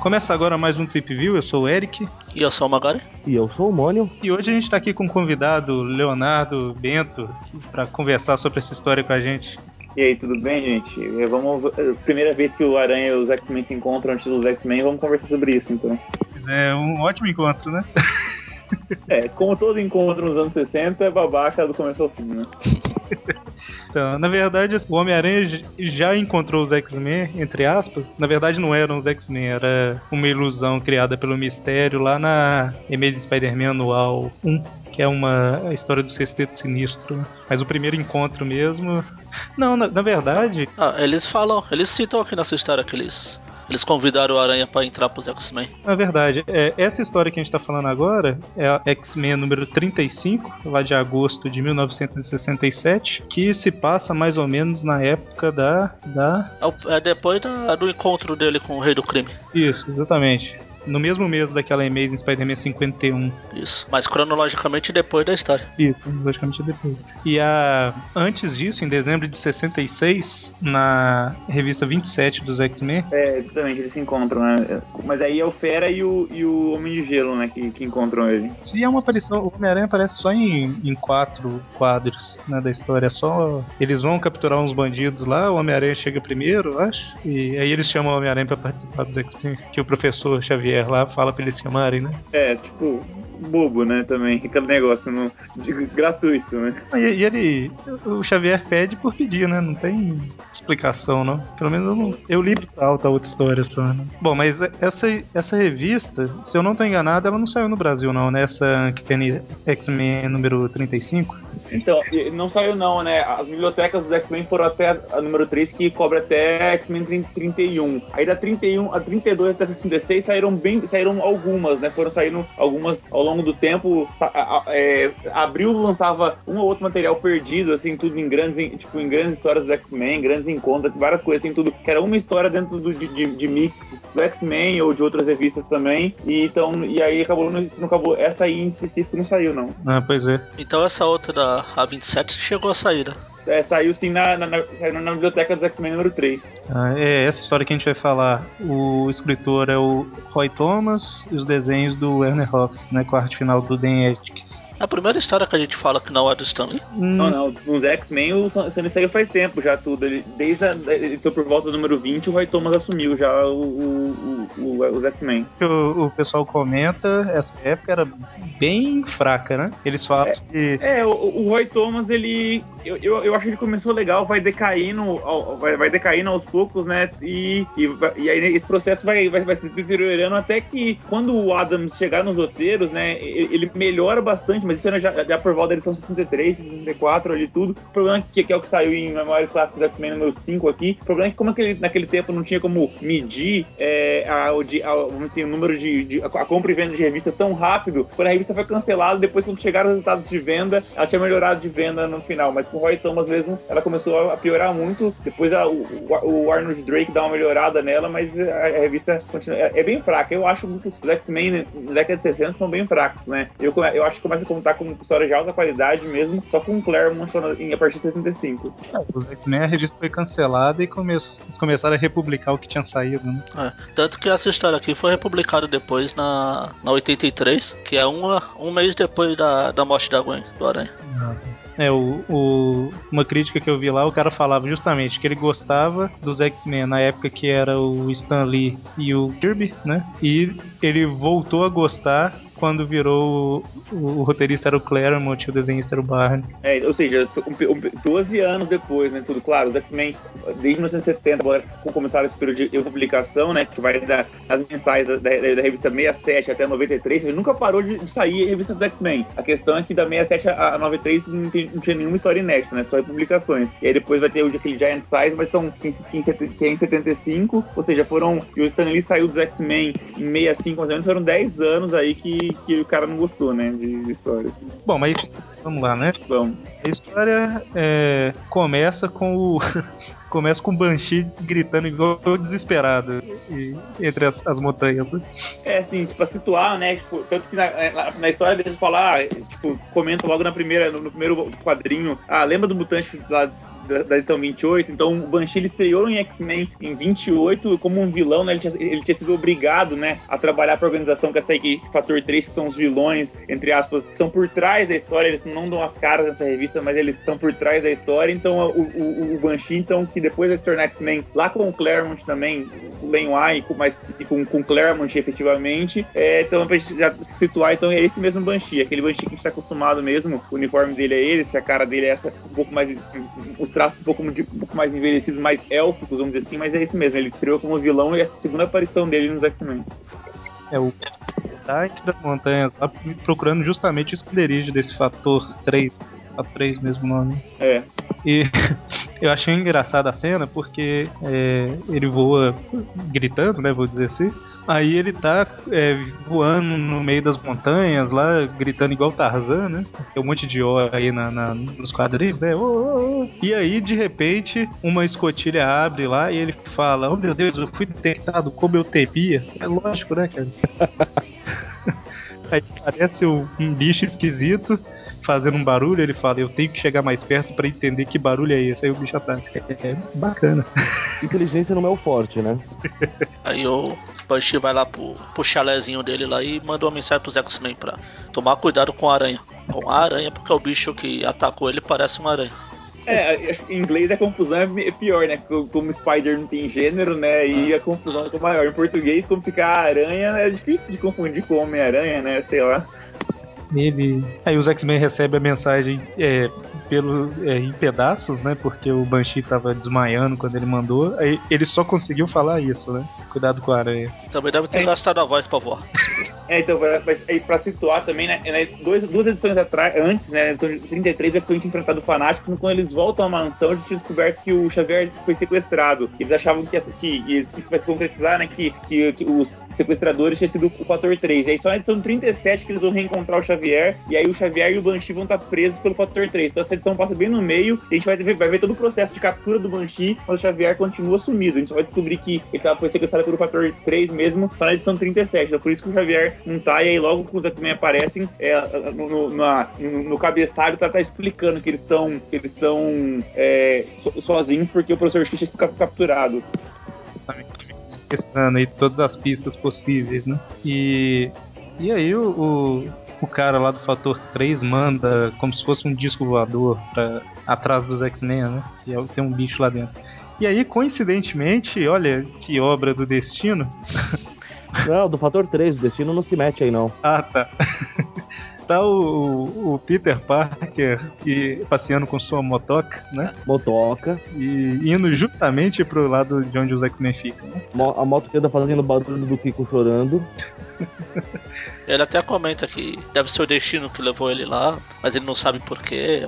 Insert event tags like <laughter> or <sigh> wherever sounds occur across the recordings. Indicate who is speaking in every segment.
Speaker 1: Começa agora mais um Trip View, eu sou o Eric.
Speaker 2: E eu sou o Magari.
Speaker 3: E eu sou o Mônio.
Speaker 1: E hoje a gente está aqui com o convidado Leonardo Bento para conversar sobre essa história com a gente.
Speaker 4: E aí, tudo bem, gente? É, vamos, é, primeira vez que o Aranha e os X-Men se encontram antes dos X-Men, vamos conversar sobre isso, então.
Speaker 1: É um ótimo encontro, né? <laughs> <laughs>
Speaker 4: É, como todo encontro nos anos 60, é babaca do começo ao fim, né? <laughs>
Speaker 1: Então, na verdade, o Homem-Aranha já encontrou os X-Men, entre aspas. Na verdade, não eram os X-Men, era uma ilusão criada pelo mistério lá na Amazing Spider-Man anual 1, que é uma história do Sexteto Sinistro. Mas o primeiro encontro mesmo. Não, na, na verdade.
Speaker 2: Ah, eles falam, eles citam aqui nessa história que eles eles convidaram o Aranha para entrar pros X-Men.
Speaker 1: Na verdade, é, essa história que a gente tá falando agora é a X-Men número 35, lá de agosto de 1967, que se passa mais ou menos na época da. da...
Speaker 2: É, é depois da, do encontro dele com o Rei do Crime.
Speaker 1: Isso, exatamente no mesmo mês daquela Amazing Spider-Man 51.
Speaker 2: Isso, mas cronologicamente depois da história.
Speaker 1: Isso, cronologicamente depois. E a antes disso, em dezembro de 66, na revista 27 dos X-Men.
Speaker 4: É, exatamente, eles se encontram, né? Mas aí é o Fera e o, e o Homem de Gelo, né, que, que encontram ele.
Speaker 1: E é uma aparição, o Homem-Aranha aparece só em, em quatro quadros né, da história. É só. Eles vão capturar uns bandidos lá, o Homem-Aranha chega primeiro, acho. E aí eles chamam o Homem-Aranha pra participar dos X-Men, que o professor Xavier lá fala pra eles chamarem, né?
Speaker 4: É, tipo, bobo, né, também. Aquele negócio no, de, gratuito, né?
Speaker 1: E, e, ele. O Xavier pede por pedir, né? Não tem explicação, não. Pelo menos eu, não, eu li alta outra história só, né? Bom, mas essa, essa revista, se eu não tô enganado, ela não saiu no Brasil, não, né? Essa que tem X-Men número 35.
Speaker 4: Então, não saiu não, né? As bibliotecas dos X-Men foram até a número 3, que cobre até X-Men 31. Aí da 31 a 32 até 66 saíram bem, saíram algumas, né? Foram saindo algumas ao longo do tempo. É, abril lançava um ou outro material perdido, assim, tudo em grandes, tipo, em grandes histórias dos X-Men, grandes encontros, várias coisas, assim, tudo. Que era uma história dentro do, de, de, de mix do X-Men ou de outras revistas também. E então, e aí acabou, isso não acabou. Essa aí em específico não saiu, não.
Speaker 1: Ah, pois é.
Speaker 2: Então essa outra da a, 27 chegou a sair, né?
Speaker 4: É, saiu sim na, na, na, na biblioteca dos X-Men número 3.
Speaker 1: Ah, é essa história que a gente vai falar. O escritor é o Roy Thomas e os desenhos do Werner Hoff, né, com a arte final do Dan Etkiss.
Speaker 2: É a primeira história que a gente fala que não é do Stanley?
Speaker 4: Hum. Não, não. Nos X-Men o Stanley saiu faz tempo já tudo. Ele, desde a edição por volta do número 20, o Roy Thomas assumiu já o, o, o, os X-Men.
Speaker 1: O, o, pessoal comenta, essa época era bem fraca, né? Eles falam
Speaker 4: é,
Speaker 1: que.
Speaker 4: É, o, o Roy Thomas, ele. Eu, eu, eu, acho que ele começou legal, vai decaindo, vai, vai decaindo aos poucos, né? E, e, e aí esse processo vai, vai, vai se deteriorando até que quando o Adams chegar nos roteiros, né? Ele melhora bastante mas isso já, já por volta da edição 63, 64 ali tudo. O problema é que, que é o que saiu em Memórias Clássicas X-Men número 5 aqui. O problema é que como aquele, naquele tempo não tinha como medir é, a, a, assim, o número de, de, a compra e venda de revistas tão rápido, quando a revista foi cancelada, depois quando chegaram os resultados de venda, ela tinha melhorado de venda no final, mas com o Roy Thomas mesmo, ela começou a piorar muito. Depois a, o, o, Arnold Drake dá uma melhorada nela, mas a, a revista continua, é, é, bem fraca. Eu acho que os X-Men na década de 60 são bem fracos, né? Eu, eu acho que começa a contar com história de alta qualidade mesmo, só com o Claremont a partir de 75.
Speaker 1: É, X-Men a revista foi cancelada e come eles começaram a republicar o que tinha saído, né?
Speaker 2: É, tanto que essa história aqui foi republicada depois na, na 83, que é uma, um mês depois da, da morte da Gwen, do Aranha. Ah,
Speaker 1: é, o, o, uma crítica que eu vi lá, o cara falava justamente que ele gostava dos X-Men na época que era o Stan Lee e o Kirby, né? E ele voltou a gostar quando virou o, o, roteirista era o Claremont e o desenhista era o Barney.
Speaker 4: É, ou seja, 12 anos depois, né, tudo claro, os X-Men, desde 1970, agora começaram esse período de publicação, né, que vai das mensais da, da, da, revista 67 até 93, seja, nunca parou de, de sair a revista dos X-Men. A questão é que da 67 a 93 não, tem, não tinha nenhuma história inédita, né, só publicações. E aí depois vai ter o, aquele Giant Size, mas são que em 75, ou seja, foram, e o Stan Lee saiu dos X-Men em 65, mais ou menos, foram 10 anos aí que que, o cara não gostou, né? De, de histórias.
Speaker 1: Bom, mas vamos lá, né?
Speaker 4: Vamos.
Speaker 1: A história é, começa com o. <laughs> começa com o Banshee gritando igual desesperado e, entre as, as montanhas. Né?
Speaker 4: É, assim, tipo, pra situar, né? Tipo, tanto que na, na, na história deles falar, tipo, comenta logo na primeira, no, no primeiro quadrinho, ah, lembra do mutante lá da, edição 28. Então o Banshee ele estreou em X-Men em 28 como um vilão, né? Ele tinha, ele tinha sido obrigado, né, a trabalhar para a organização que é equipe Fator 3, que são os vilões, entre aspas, que são por trás da história. Eles não dão as caras nessa revista, mas eles estão por trás da história. Então o, o, o Banshee, então, que depois vai se tornar X-Men lá com o Claremont também, o Len mas com, com Claremont efetivamente. É, então, pra gente já situar, então é esse mesmo Banshee, aquele Banshee que a gente tá acostumado mesmo. O uniforme dele é esse, a cara dele é essa, um pouco mais. Os traços um pouco, um pouco mais envelhecidos, mais élficos, vamos dizer assim, mas é isso mesmo. Ele criou como vilão e essa segunda aparição dele nos X-Men.
Speaker 1: É o Dark das Montanhas, procurando justamente o esconderijo desse fator 3 a 3 mesmo nome.
Speaker 4: É.
Speaker 1: E eu achei engraçada a cena porque é, ele voa gritando, né? Vou dizer assim. Aí ele tá é, voando no meio das montanhas lá, gritando igual Tarzan, né? Tem um monte de O aí na, na nos quadrinhos, né? Oh, oh, oh. E aí, de repente, uma escotilha abre lá e ele fala: Oh meu Deus, eu fui detectado como eu temia. É lógico, né, cara? <laughs> aí parece um bicho esquisito fazendo um barulho, ele fala, eu tenho que chegar mais perto para entender que barulho é esse. Aí o bicho ataca. É, é bacana. <laughs>
Speaker 3: Inteligência não é o forte, né?
Speaker 2: Aí o Banshee vai lá pro, pro chalézinho dele lá e manda uma mensagem pros X-Men pra tomar cuidado com a aranha. Com a aranha, porque o bicho que atacou ele parece uma aranha.
Speaker 4: É, em inglês a confusão é pior, né? Como Spider não tem gênero, né? E a confusão é maior. Em português, como ficar aranha, é difícil de confundir com Homem-Aranha, né? Sei lá.
Speaker 1: Ele. Aí os X-Men recebem a mensagem é, pelo, é, em pedaços, né? Porque o Banshee tava desmaiando quando ele mandou. Aí ele só conseguiu falar isso, né? Cuidado com a aranha.
Speaker 2: Também deve ter é. gastado a voz pra voar.
Speaker 4: É, então, pra, pra situar também, né? né dois, duas edições atrás, antes, né? Edição 33, é que a gente enfrentado o Fanático, quando eles voltam à mansão, eles tinham descoberto que o Xavier foi sequestrado. Eles achavam que, essa, que isso vai se concretizar, né? Que, que, que os sequestradores tinham sido o fator 3. E aí só na edição 37 que eles vão reencontrar o Xavier, e aí o Xavier e o Banshee vão estar presos pelo fator 3. Então essa edição passa bem no meio, e a gente vai ver, vai ver todo o processo de captura do Banshee, mas o Xavier continua sumido. A gente só vai descobrir que ele tava, foi sequestrado pelo fator 3 mesmo, só na edição 37. Então por isso que o Xavier não tá, e aí logo que os X-Men aparecem, é, no, no, no, no, cabeçalho tá, tá, explicando que eles estão eles estão é, so, sozinhos porque o professor X está capturado.
Speaker 1: Questionando aí todas as pistas possíveis, né? E, e aí o, o, o cara lá do Fator 3 manda como se fosse um disco voador pra, atrás dos X-Men, né? Que é, tem um bicho lá dentro. E aí, coincidentemente, olha que obra do destino. <laughs>
Speaker 3: Não, do fator 3, o destino não se mete aí não.
Speaker 1: Ah, tá. Tá o, o, Peter Parker e, passeando com sua motoca, né?
Speaker 3: Motoca.
Speaker 1: E indo justamente pro lado de onde os X-Men ficam. Né?
Speaker 3: A moto que fazendo barulho do Kiko chorando. <laughs>
Speaker 2: Ele até comenta que deve ser o destino que levou ele lá, mas ele não sabe porquê.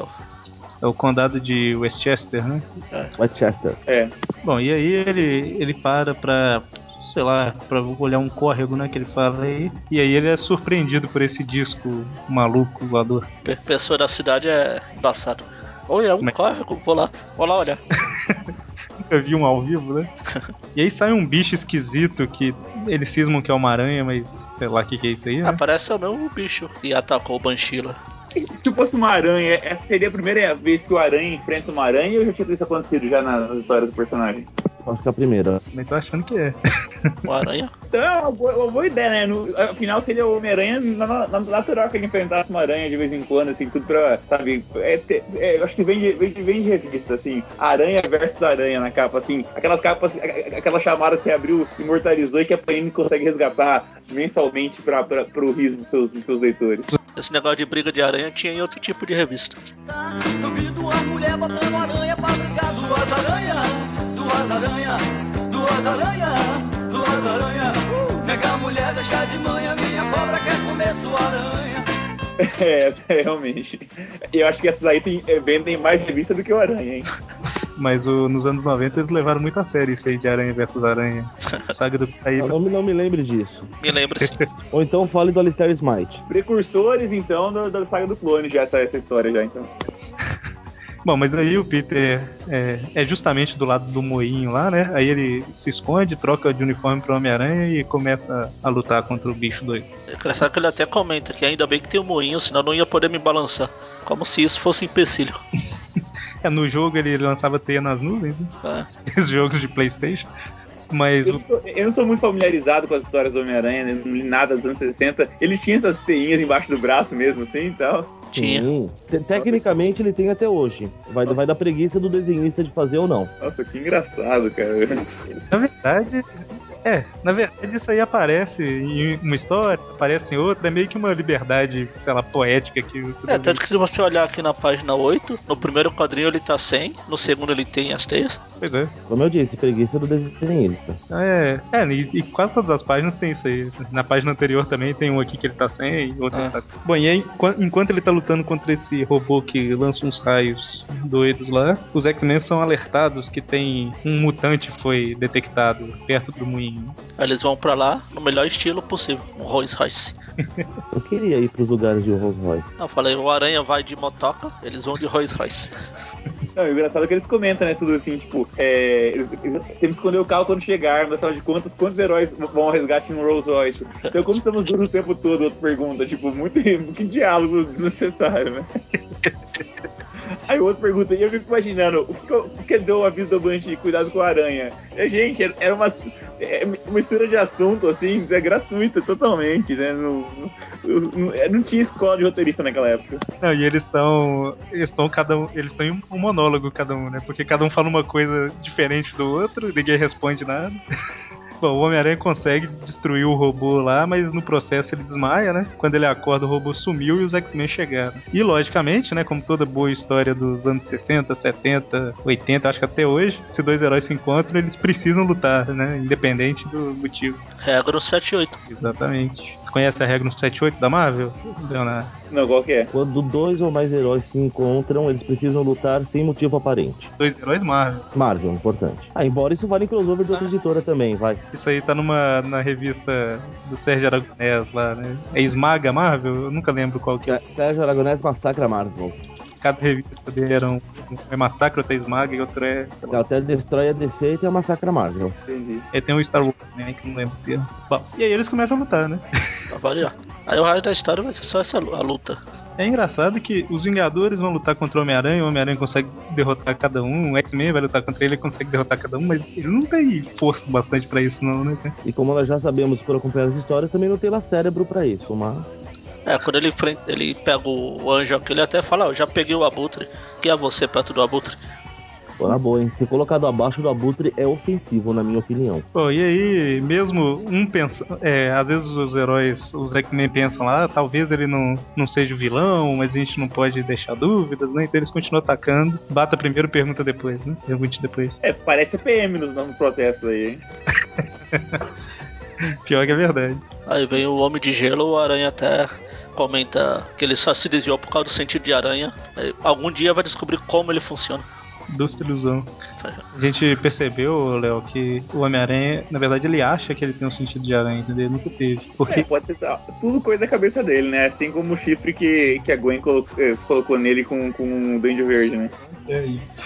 Speaker 1: É o condado de Westchester, né?
Speaker 3: É. Westchester.
Speaker 4: É.
Speaker 1: Bom, e aí ele, ele para pra sei lá, pra olhar um córrego, né, que ele fala aí. E aí ele é surpreendido por esse disco maluco voador.
Speaker 2: Pessoa da cidade é embaçado. Oi, é um Mas... É córrego, vou lá, vou lá olhar. <laughs>
Speaker 1: Nunca vi um ao vivo, né? <laughs> e aí sai um bicho esquisito que eles cismam que é uma aranha, mas sei lá o que, que é isso aí. Né?
Speaker 2: Ah, parece o mesmo bicho que atacou o Banshila.
Speaker 4: Se fosse uma aranha, essa seria a primeira vez que o aranha enfrenta uma aranha ou já tinha isso acontecido já nas histórias do personagem?
Speaker 3: Acho que é a primeira.
Speaker 1: Também tô achando que é. <laughs>
Speaker 2: O aranha?
Speaker 4: Então, é uma boa, uma boa ideia, né? No, afinal, seria o Homem-Aranha natural que ele enfrentasse uma aranha de vez em quando, assim, tudo pra, sabe? É, é, eu acho que vem de, vem, de, vem de revista, assim. Aranha versus aranha na capa, assim. Aquelas capas, aquelas chamadas que abriu, imortalizou e que a Panini consegue resgatar mensalmente pra, pra, pro riso dos seus, dos seus leitores.
Speaker 2: Esse negócio de briga de aranha tinha em outro tipo de revista. Duvido a mulher botando aranha pra brigar duas aranhas duas aranha, duas aranha, duas aranha. Nega a mulher deixa de manhã, minha cobra quer comer sua aranha. <laughs>
Speaker 4: É, é realmente. Eu acho que essas aí tem, é, vendem mais revista do que o Aranha, hein?
Speaker 1: Mas o, nos anos 90 eles levaram muito a sério isso aí de Aranha versus Aranha. <laughs> Saga do
Speaker 3: Caído. Não, não me lembre disso.
Speaker 2: Me lembro sim. <laughs>
Speaker 3: Ou então fale do Alistair Smite.
Speaker 4: Precursores, então, da, da saga do clone, já essa, essa história já, então.
Speaker 1: Bom, mas aí o Peter é, é justamente do lado do moinho lá, né? Aí ele se esconde, troca de uniforme pro Homem-Aranha e começa a lutar contra o bicho doido.
Speaker 2: É engraçado que ele até comenta que ainda bem que tem o moinho, senão não ia poder me balançar. Como se isso fosse um empecilho. <laughs>
Speaker 1: É, no jogo ele lançava teia nas nuvens, né?
Speaker 2: É.
Speaker 1: Os jogos de Playstation. Mas
Speaker 4: Eu,
Speaker 1: o-
Speaker 4: não sou- eu não sou muito familiarizado com as histórias do Homem-Aranha, né? não li nada dos anos 60. Ele tinha essas teinhas embaixo do braço mesmo, assim e tal.
Speaker 2: Tinha.
Speaker 3: Sim. Te- Tecnicamente ele tem até hoje. Vai, vai da preguiça do desenhista de fazer ou não.
Speaker 4: Nossa, que engraçado, cara.
Speaker 1: na verdade. É, na verdade isso aí aparece em uma história, aparece em outra, é meio que uma liberdade, sei lá, poética que o
Speaker 2: É, tanto que se você olhar aqui na página 8, no primeiro quadrinho ele tá sem, no segundo ele tem as teias.
Speaker 1: Pois é.
Speaker 3: Como eu disse, preguiça do desenhista.
Speaker 1: É, é e, e quase todas as páginas tem isso aí. Na página anterior também tem um aqui que ele tá sem e outro ele tá. Bom, e aí, enqu- enquanto ele tá lutando contra esse robô que lança uns raios doidos lá, os X-Men são alertados que tem um mutante foi detectado perto do moinho.
Speaker 2: Aí eles vão pra lá no melhor estilo possível, um Rolls Royce. <laughs>
Speaker 3: Eu queria ir pros lugares de Rolls Royce.
Speaker 2: Não, eu falei, o Aranha vai de motoca, eles vão de Rolls Royce.
Speaker 4: Não, o engraçado é que eles comentam, né? Tudo assim, tipo, é, temos que esconder o carro quando chegar, mas afinal de contas, quantos heróis vão ao resgate em um Rolls Royce? Então, como estamos duros o tempo todo, outra pergunta, tipo, muito que diálogo desnecessário, né? Aí o outro pergunta, e eu fico imaginando, o que, o que quer dizer o aviso do Banshee, cuidado com a aranha? É, gente, era- era uma, é uma mistura de assunto, assim, é gratuita totalmente, né? Não, não, não tinha escola de roteirista naquela época.
Speaker 1: Não, e eles estão. Eles estão cada um. Eles estão em um monólogo cada um, né? Porque cada um fala uma coisa diferente do outro, ninguém responde nada. <laughs> Bom, o Homem-Aranha consegue destruir o robô lá, mas no processo ele desmaia, né? Quando ele acorda, o robô sumiu e os X-Men chegaram. E logicamente, né, como toda boa história dos anos 60, 70, 80, acho que até hoje, se dois heróis se encontram, eles precisam lutar, né? Independente do motivo.
Speaker 2: Regra 78.
Speaker 1: Exatamente. Você conhece a regra no 78 da Marvel, Leonardo?
Speaker 4: Não, qual que é?
Speaker 3: Quando dois ou mais heróis se encontram, eles precisam lutar sem motivo aparente.
Speaker 1: Dois heróis Marvel.
Speaker 3: Marvel, importante. Ah, embora isso vale em crossover de outra editora também, vai.
Speaker 1: Isso aí tá numa na revista do Sérgio Aragonés lá, né? É Esmaga Marvel? Eu nunca lembro qual que é.
Speaker 3: Sé- Sérgio Aragonés massacra a Marvel.
Speaker 1: Cada revista dele era um, um é Massacre, outro é Esmaga e outro é.
Speaker 3: Até destrói a DC e tem a massacra a Marvel.
Speaker 4: Entendi.
Speaker 1: É, tem um Star Wars também, que eu não lembro o termo. Bom, e aí eles começam a lutar, né?
Speaker 2: Aí o resto da história vai ser só essa a luta.
Speaker 1: É engraçado que os Vingadores vão lutar contra o Homem-Aranha, o Homem-Aranha consegue derrotar cada um, o X-Men vai lutar contra ele, ele consegue derrotar cada um, mas ele não tem força bastante pra isso, não, né? cara?
Speaker 3: E como nós já sabemos por acompanhar as histórias, também não tem lá cérebro pra isso, mas.
Speaker 2: É, quando ele, enfrenta- ele pega o anjo aqui, ele até fala, ó, eu já peguei o abutre. Quem é você perto do abutre?
Speaker 3: Pô, na boa, hein? Ser colocado abaixo do abutre é ofensivo, na minha opinião.
Speaker 1: Pô, e aí, mesmo um pensa, é, às vezes os heróis, os X-Men pensam lá, "Ah, talvez ele não, não seja o vilão, mas a gente não pode deixar dúvidas, né? Então eles continuam atacando. Bata primeiro, pergunta depois, né? Pergunte depois.
Speaker 4: É, parece PM nos novos protestos aí, hein? <laughs>
Speaker 1: Pior que é verdade.
Speaker 2: Aí vem o Homem de Gelo, o Aranha até comenta que ele só se desviou por causa do sentido de aranha. Aí, algum dia vai descobrir como ele funciona.
Speaker 1: Doce ilusão. A gente percebeu, Léo, que o Homem-Aranha, na verdade, ele acha que ele tem um sentido de aranha, entendeu? Ele nunca teve. Porque
Speaker 4: É, pode ser tudo coisa da cabeça dele, né? Assim como o chifre que, que a Gwen colocou, eh, colocou nele com, com o Duende Verde, né?
Speaker 1: é isso.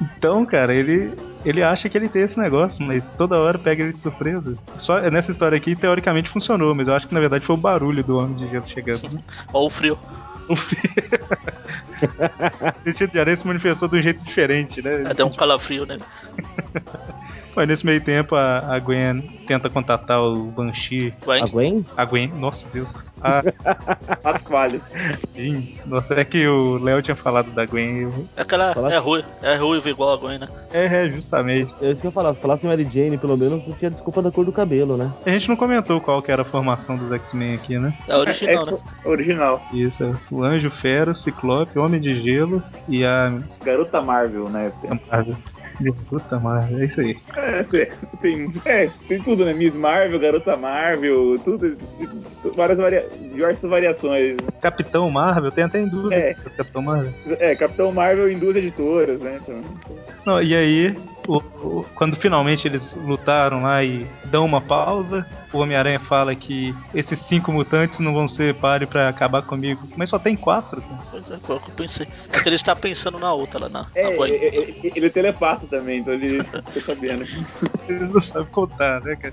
Speaker 1: Então, cara, ele, ele acha que ele tem esse negócio, mas toda hora pega ele de surpresa. Só nessa história aqui, teoricamente funcionou, mas eu acho que na verdade foi o barulho do Homem de Gelo chegando.
Speaker 2: Ou o frio. <laughs>
Speaker 1: O sentido de aranha se manifestou de um jeito diferente, né?
Speaker 2: Deu um calafrio nele. <laughs>
Speaker 1: Mas nesse meio tempo a, a Gwen tenta contatar o Banshee.
Speaker 2: Gwen.
Speaker 3: A Gwen?
Speaker 1: A Gwen, nossa Deus. A <laughs>
Speaker 4: Atos falhos.
Speaker 1: Sim. Nossa, é que o Léo tinha falado da Gwen. eu-
Speaker 2: É aquela.
Speaker 3: Fala
Speaker 2: É
Speaker 3: assim.
Speaker 2: ruim. É ruivo igual a Gwen, né?
Speaker 1: É, é, justamente.
Speaker 3: É isso que eu ia falar. Se falasse Mary Jane, pelo menos, não tinha desculpa da cor do cabelo, né?
Speaker 1: A gente não comentou qual que era a formação dos X-Men aqui, né?
Speaker 2: É original,
Speaker 4: é,
Speaker 2: né?
Speaker 4: Original.
Speaker 1: Isso, é o Anjo, Fera, o Ciclope, Homem de Gelo e a...
Speaker 4: Garota Marvel, né?
Speaker 1: Marvel. Puta Marvel, é isso aí.
Speaker 4: É, tem, é, tem tudo, né? Miss Marvel, Garota Marvel, tudo. tu- Várias varia, diversas variações.
Speaker 1: Capitão Marvel, tem até em dúvida.
Speaker 4: É.
Speaker 1: Capitão Marvel.
Speaker 4: É, Capitão Marvel em duas editoras, né? Então,
Speaker 1: Não, e aí, o- o- quando finalmente eles lutaram lá e dão uma pausa, o Homem-Aranha fala que esses cinco mutantes não vão ser páreo pra acabar comigo. Mas só tem quatro, cara.
Speaker 2: Pois é, o que eu pensei. É que ele está pensando na outra lá na,
Speaker 4: É,
Speaker 2: na Gwen.
Speaker 4: é, é, ele é telepata também, então ele tá sabendo. <laughs>
Speaker 1: Ele não sabe contar, né, cara?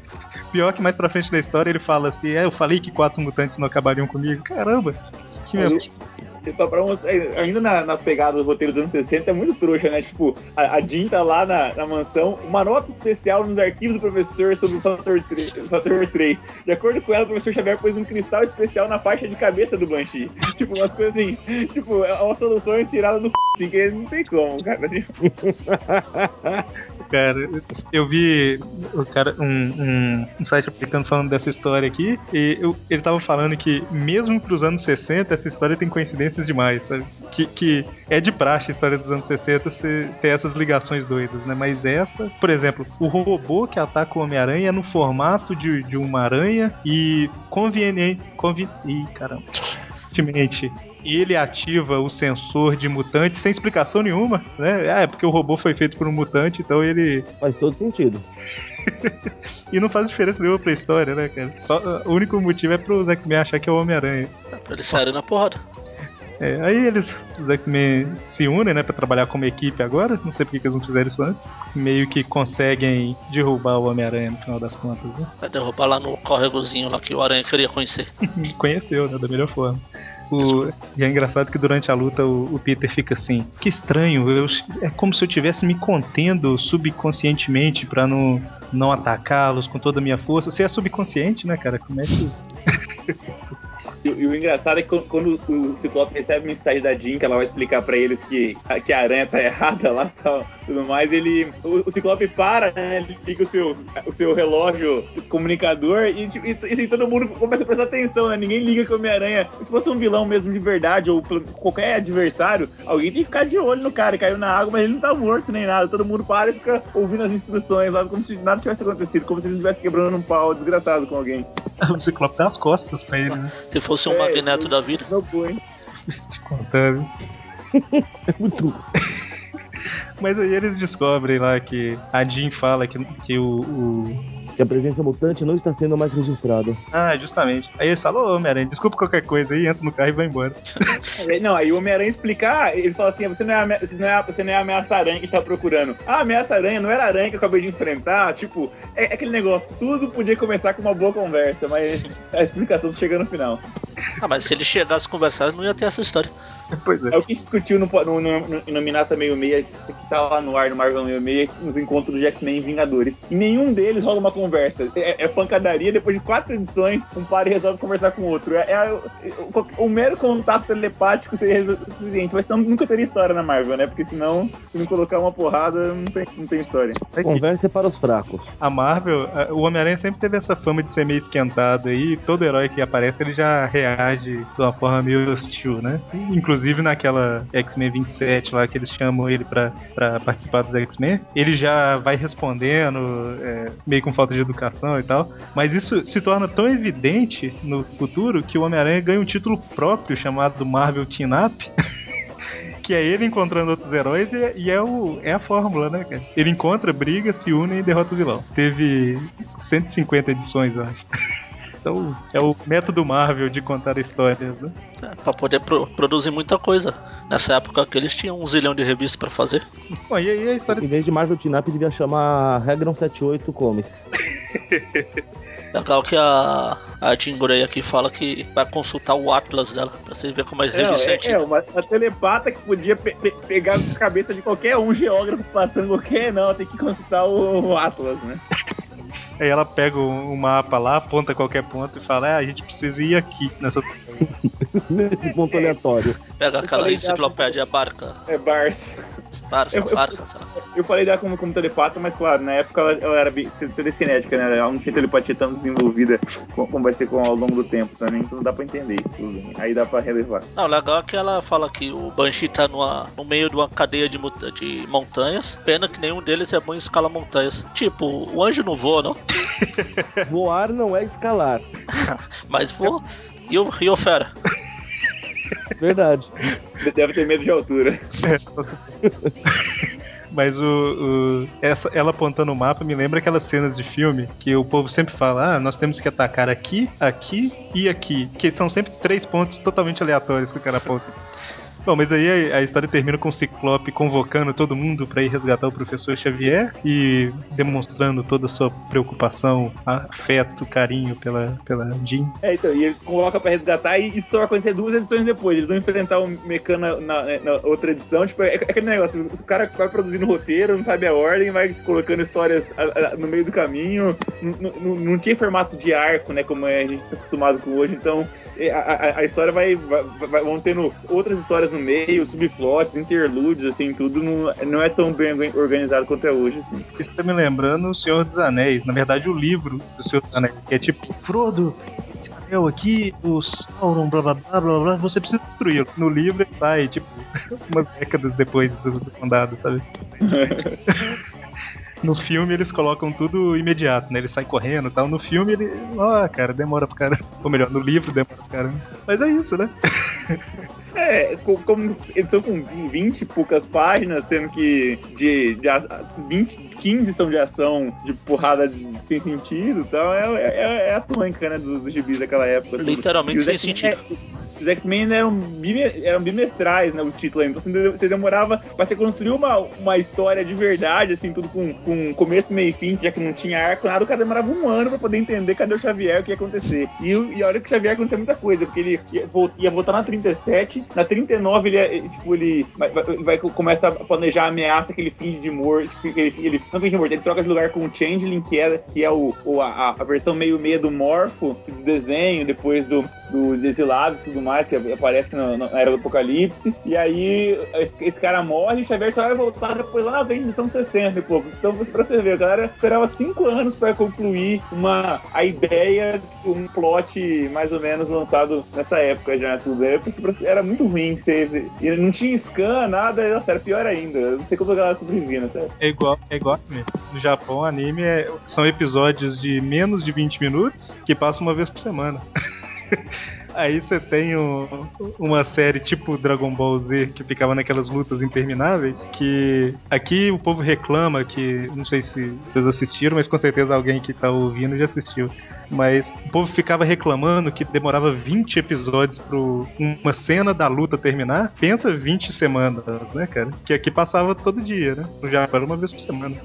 Speaker 1: Pior que mais pra frente da história ele fala assim: É, eu falei que quatro mutantes não acabariam comigo. Caramba! Que
Speaker 4: Aí,
Speaker 1: mesmo.
Speaker 4: Pra, pra mostrar- ainda na, na pegada do roteiro dos anos 60 é muito trouxa, né? Tipo, a, a Jean tá lá na, na mansão, uma nota especial nos arquivos do professor sobre o fator 3. Fator 3. De acordo com ela, o professor Xavier pôs um cristal especial na faixa de cabeça do Banshee. <laughs> Tipo, umas coisas assim. Tipo, é uma solução tirada do c, assim, que não tem como, cara. <laughs>
Speaker 1: Cara, eu vi o cara, um, um, um site aplicando falando dessa história aqui, e eu- ele tava falando que, mesmo pros anos 60, essa história tem demais, sabe? Que, que é de praxe a história dos anos 60 se- ter essas ligações doidas, né? Mas essa, por exemplo, o robô que ataca o Homem-Aranha é no formato de, de uma aranha e conveniente. Convi Ih, caramba. Convenientemente, ele ativa o sensor de mutante sem explicação nenhuma, né? Ah, é porque o robô foi feito por um mutante, então ele.
Speaker 3: Faz todo sentido. <laughs>
Speaker 1: E não faz diferença nenhuma pra história, né, cara? Só, o único motivo é pro X-Men achar que é o Homem-Aranha.
Speaker 2: Pra eles saírem na porrada.
Speaker 1: É, aí eles, os X-Men se unem, né, pra trabalhar como equipe agora. Não sei por que eles não fizeram isso antes. Meio que conseguem derrubar o Homem-Aranha no final das contas, né?
Speaker 2: Vai derrubar lá no córregozinho lá que o Aranha queria conhecer. <laughs>
Speaker 1: conheceu, né, da melhor forma. O- e é engraçado que durante a luta o, o Peter fica assim: que estranho, eu- é como se eu estivesse me contendo subconscientemente pra não, não atacá-los com toda a minha força. Você é subconsciente, né, cara? Como é que. <laughs>
Speaker 4: E, e o engraçado é que quando, o Ciclope recebe mensagem da Jean, que ela vai explicar pra eles que, que a aranha tá errada lá tal, tudo mais, ele. O, o Ciclope para, né? Ele liga o seu, o seu relógio comunicador e, tipo, e, e assim, todo mundo começa a prestar atenção, né? Ninguém liga que o Homem-Aranha. Se fosse um vilão mesmo de verdade, ou qualquer adversário, alguém tem que ficar de olho no cara. Caiu na água, mas ele não tá morto nem nada. Todo mundo para e fica ouvindo as instruções lá, como se nada tivesse acontecido, como se ele estivesse quebrando um pau desgraçado com alguém. <laughs>
Speaker 1: o Ciclope dá as costas pra ele, né?
Speaker 2: Se fosse um
Speaker 4: É,
Speaker 2: magneto da vida.
Speaker 4: Não foi. <laughs>
Speaker 1: Te contar, viu? <laughs>
Speaker 3: É muito.
Speaker 1: Mas aí eles descobrem lá que a Jean fala que, que o, o-
Speaker 3: Que a presença mutante não está sendo mais registrada.
Speaker 1: Ah, justamente. Aí eles falam: Ô Homem-Aranha, desculpa qualquer coisa aí, entra no carro e vai embora. <laughs>
Speaker 4: Não, aí o Homem-Aranha explicar, ele fala assim: você não é a, você não é a, você não é a ameaça-aranha que a gente tá procurando. Ah, ameaça-aranha não era a aranha que eu acabei de enfrentar. Tipo, é, é aquele negócio, tudo podia começar com uma boa conversa, mas a explicação chega no final.
Speaker 2: Ah, mas se ele chegasse a conversar, não ia ter essa história.
Speaker 1: Pois é.
Speaker 4: É o que a gente discutiu no, no, no, no Inominata Meio Meia, que, tá lá no ar no Marvel Meio Meia, nos encontros de X-Men e Vingadores. Em nenhum deles rola uma conversa. É, é pancadaria, depois de quatro edições, um par resolve conversar com o outro. É, é- o, o mero contato telepático seria suficiente, mas senão nunca teria história na Marvel, né? Porque senão, se não colocar uma porrada, não tem, não tem história.
Speaker 1: Aqui,
Speaker 3: Conversa é para os fracos.
Speaker 1: a Marvel, o Homem-Aranha sempre teve essa fama de ser meio esquentado aí. Todo herói que aparece ele já reage de uma forma meio hostil, né? Inclusive naquela X-Men 27 lá que eles chamam ele pra, participar dos X-Men, ele já vai respondendo, é, meio com falta de educação e tal. Mas isso se torna tão evidente no futuro que o Homem-Aranha ganha um título próprio chamado Marvel Team Up. <laughs> Que é ele encontrando outros heróis e, é- e é, o, é a fórmula, né, cara? Ele encontra, briga, se une e derrota o vilão. Teve 150 edições, eu acho. <laughs> Então, é o método Marvel de contar histórias, né?
Speaker 2: É, pra poder pro- produzir muita coisa. Nessa época que eles tinham um zilhão de revistas pra fazer. <laughs>
Speaker 1: Bom, e aí a história
Speaker 3: Em vez de Marvel Up, devia chamar Regron 78 Comics. <laughs>
Speaker 2: Legal que a, a Jean Grey aqui fala que vai consultar o Atlas dela, pra você ver como é
Speaker 4: Não,
Speaker 2: revista
Speaker 4: é, é uma, uma telepata que podia pe- pe- pegar a cabeça de qualquer um geógrafo passando qualquer, não, tem que consultar o, o Atlas, né? <laughs>
Speaker 1: Aí ela pega o o mapa lá, aponta qualquer ponto e fala: ah, a gente precisa ir aqui nessa. <laughs>
Speaker 3: Nesse ponto aleatório.
Speaker 2: Pega aquela
Speaker 4: falei
Speaker 2: enciclopédia barca,
Speaker 4: É Barça. Eu- eu-. Eu falei dela como, como telepata, mas claro, na época ela, ela era telecinética, né? Ela não tinha telepatia tão desenvolvida co- como vai ser com, ao longo do tempo também, então dá pra entender isso tudo. né? Aí dá pra relevar.
Speaker 2: Não, legal é que ela fala que o Banshee tá numa, no meio de uma cadeia de, de montanhas. Pena que nenhum deles é bom em escalar montanhas. Tipo, o anjo não voa, não,
Speaker 3: Voar não é escalar. <laughs>
Speaker 2: mas voa. E o, e o fera? <laughs>
Speaker 3: Verdade.
Speaker 4: Deve ter medo de altura. <laughs>
Speaker 1: Mas o, o- essa, ela apontando o mapa me lembra aquelas cenas de filme que o povo sempre fala: ah, nós temos que atacar aqui, aqui e aqui. Que são sempre três pontos totalmente aleatórios que o cara aponta. Bom, mas aí a, a história termina com o Ciclope convocando todo mundo pra ir resgatar o professor Xavier e demonstrando toda a sua preocupação, afeto, carinho pela, pela Jean.
Speaker 4: É, então, e eles colocam pra resgatar e isso só vai acontecer duas edições depois. Eles vão enfrentar o Mecana na, na outra edição. Tipo, é, é aquele negócio, o cara vai produzindo roteiro, não sabe a ordem, vai colocando histórias a- a- no meio do caminho. Não tinha formato de arco, né, como é a gente está acostumado com hoje. Então, é, a- a história vai, vai, vai- vão tendo outras histórias no meio, subplots, interlúdios, assim, tudo não, não é tão bem organizado quanto é hoje, assim.
Speaker 1: Isso tá me lembrando o Senhor dos Anéis, na verdade o livro do Senhor dos Anéis, que é tipo, Frodo, eu aqui, o Sauron, blá blá blá blá blá, você precisa destruí-lo. No livro ele sai, tipo, <laughs> umas décadas depois do, do condado, sabe? <laughs> No filme eles colocam tudo imediato, né? Ele sai correndo e tal. No filme ele. Ah, cara, demora pra caramba. Ou melhor, no livro demora pra caramba. Mas é isso, né? <laughs>
Speaker 4: É, co- como edição com 20 e poucas páginas, sendo que de, de a- 20, 15 são de ação, de porrada sem sentido e tal, é, é, é a tônica, né, dos do gibis daquela época.
Speaker 2: Literalmente sem sentido.
Speaker 4: é- os X-Men eram, eram bimestrais, né, o título, ainda. então você de- você demorava pra você construir uma, uma história de verdade, assim, tudo com, com começo, meio e fim, já que não tinha arco, nada, o cara demorava um ano pra poder entender cadê o Xavier, o que ia acontecer. E, e a hora que o Xavier acontecia muita coisa, porque ele ia, ia voltar na 37, na 39 ele, ia- tipo, ele vai, vai, vai- começa a planejar a ameaça que ele finge de morto, tipo, ele, ele não finge de morto, ele troca de lugar com o Changeling, que é, que é o, o- a, a versão meio meia do Morpho, do desenho, depois do, dos exilados e tudo mais, que aparece na, na Era do Apocalipse. E aí esse, esse cara morre e o Xavier só vai voltar depois lá frente, edição 60 e poucos. Então, pra você ver, a galera esperava cinco anos pra concluir uma, a ideia, tipo, um plot mais ou menos lançado nessa época já. Tudo. Era, era muito ruim. Você, e não tinha scan, nada, nossa, era pior ainda. Eu não sei como a galera sobrevivia.
Speaker 1: É igual, é igual anime. No Japão, anime é- são episódios de menos de 20 minutos que passam uma vez por semana. <laughs> Aí você tem um- uma série tipo Dragon Ball Z que ficava naquelas lutas intermináveis. Que aqui o povo reclama que. Não sei se vocês assistiram, mas com certeza alguém que tá ouvindo já assistiu. Mas o povo ficava reclamando que demorava 20 episódios pra uma cena da luta terminar. Pensa 20 semanas, né, cara? Que aqui passava todo dia, né? No Japão era uma vez por semana.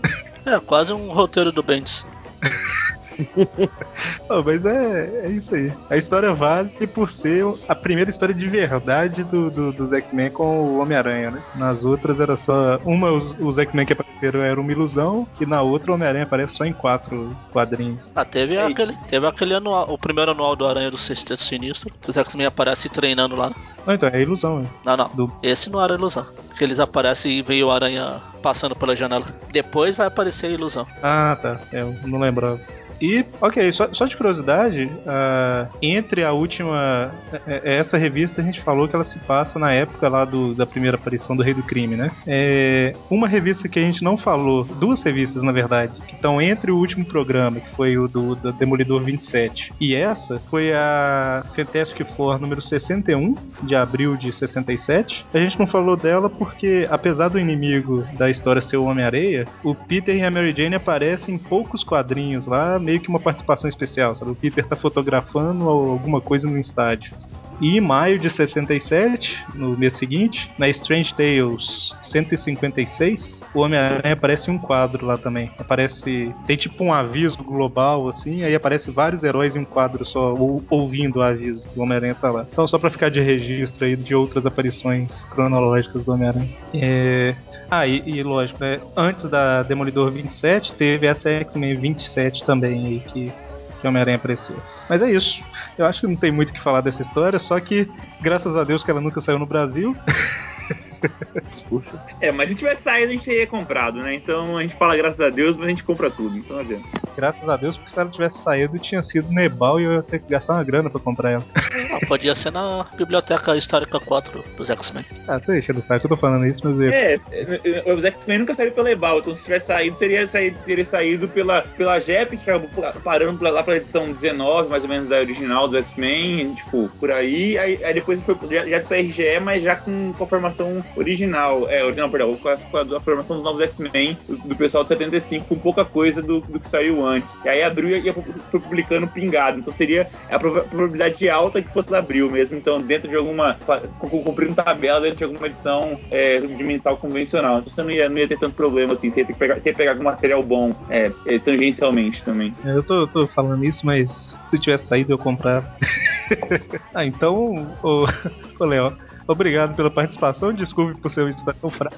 Speaker 2: É, quase um roteiro do Bendis. <laughs> <laughs>
Speaker 1: Não, mas é, é isso aí. A história vale por ser a primeira história de verdade do, do- dos X-Men com o Homem-Aranha, né? Nas outras era só. Uma, os, os X-Men que apareceram era uma ilusão, e na outra o Homem-Aranha aparece só em quatro quadrinhos.
Speaker 2: Ah, teve
Speaker 4: É,
Speaker 2: aquele, teve aquele anual, o primeiro anual do Aranha do Sexteto Sinistro, que os X-Men aparecem treinando lá.
Speaker 1: Não, então, é ilusão, né?
Speaker 2: Não, não.
Speaker 1: Do-
Speaker 2: Esse não era ilusão. Que eles aparecem e veio o Aranha passando pela janela. Depois vai aparecer a ilusão.
Speaker 1: Ah, tá. É, Eu não lembrava. E, ok, só, só de curiosidade, ah, entre a última. é- é- Essa revista a gente falou que ela se passa na época lá do, da primeira aparição do Rei do Crime, né? É, uma revista que a gente não falou, duas revistas na verdade, que estão entre o último programa, que foi o do, do Demolidor 27, e essa foi a Fantastic Four número 61, de abril de 67. A gente não falou dela porque, apesar do inimigo da história ser o Homem-Areia, o Peter e a Mary Jane aparecem em poucos quadrinhos lá, meio que uma participação especial, sabe? O Peter tá fotografando alguma coisa no estádio. E em maio de 67, no mês seguinte, na Strange Tales 156, o Homem-Aranha aparece em um quadro lá também. Aparece. Tem tipo um aviso global, assim, aí aparece vários heróis em um quadro só, ou- ouvindo o aviso. O Homem-Aranha tá lá. Então, só pra ficar de registro aí de outras aparições cronológicas do Homem-Aranha. É. Ah, e, e lógico, né? Antes da Demolidor 27, teve essa X-Men 27 também aí, que, que Homem-Aranha apareceu. Mas é isso. Eu acho que não tem muito o que falar dessa história, só que, graças a Deus que ela nunca saiu no Brasil. <laughs>
Speaker 3: Puxa.
Speaker 4: É, mas se tivesse saído, a gente teria comprado, né? Então a gente fala graças a Deus, mas a gente compra tudo. Então não adianta.
Speaker 1: Graças a Deus, porque se ela tivesse saído, tinha sido Nebal e eu ia ter que gastar uma grana pra comprar ela.
Speaker 2: Não, podia ser na Biblioteca Histórica 4 dos X-Men.
Speaker 1: Ah, tô enchendo o saco, eu tô falando isso, mas eu...
Speaker 4: É, os X-Men nunca saíram pela Ebal, então se tivesse saído, seria saído, teria saído pela, pela JEP, que acabou parando lá pra edição 19, mais ou menos, da original dos X-Men, tipo, por aí. Aí, aí depois foi já, já pra RGE, mas já com, com a formação original, é, original, perdão, com a, com a formação dos novos X-Men, do, pessoal de 75, com pouca coisa do, do que saiu antes. E aí abriu e ia, foi publicando pingado. Então seria a probabilidade alta que fosse da Abril mesmo. Então, dentro de alguma. cumprindo tabela dentro de alguma edição é, de mensal convencional. Então você não ia, não ia ter tanto problema assim. Você ia, pegar, você ia pegar algum material bom é, é, tangencialmente também.
Speaker 1: É, eu tô, tô falando isso, mas se tivesse saído eu comprar. <laughs> ah, então, ô, ô Obrigado pela participação, desculpe por seu estar tão fraco.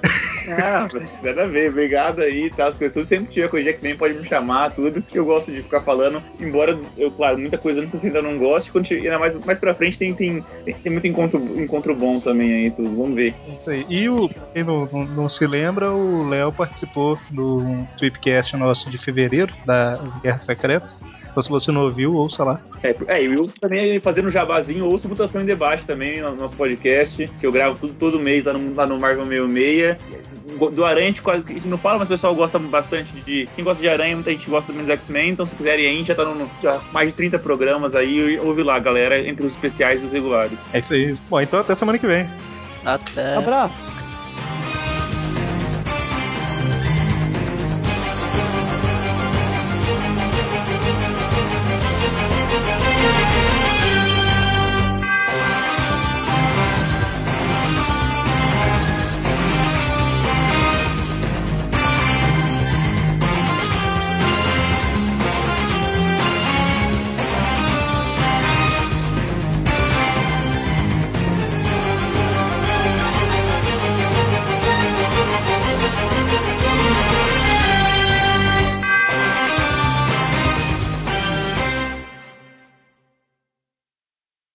Speaker 4: Ah, nada a ver, obrigado aí, tá? As pessoas sempre tiver com o X-Men, pode me chamar, tudo. Eu gosto de ficar falando, embora eu, claro, muita coisa antes ainda não goste, quando ainda mais, mais pra frente tem, tem, tem, muito encontro, encontro bom também aí, tudo. Vamos ver.
Speaker 1: Isso aí. E o, quem não, não, não se lembra, o Léo participou do Tweepcast nosso de fevereiro, das Guerras Secretas. Então, se você não ouviu, ouça lá.
Speaker 4: É, é e ouço também, fazendo jabazinho, ouço Mutação em Debate também no nosso podcast, que eu gravo tudo todo mês lá no, lá no Marvel 66. Do Aranha, a gente, quase, a gente não fala, mas o pessoal gosta bastante de. Quem gosta de Aranha, muita gente gosta também dos X-Men, então se quiserem aí, a gente já tá no, já mais de 30 programas aí, ouve lá, galera, entre os especiais e os regulares.
Speaker 1: É isso aí. Bom, então até semana que vem.
Speaker 2: Até.
Speaker 3: Abraço.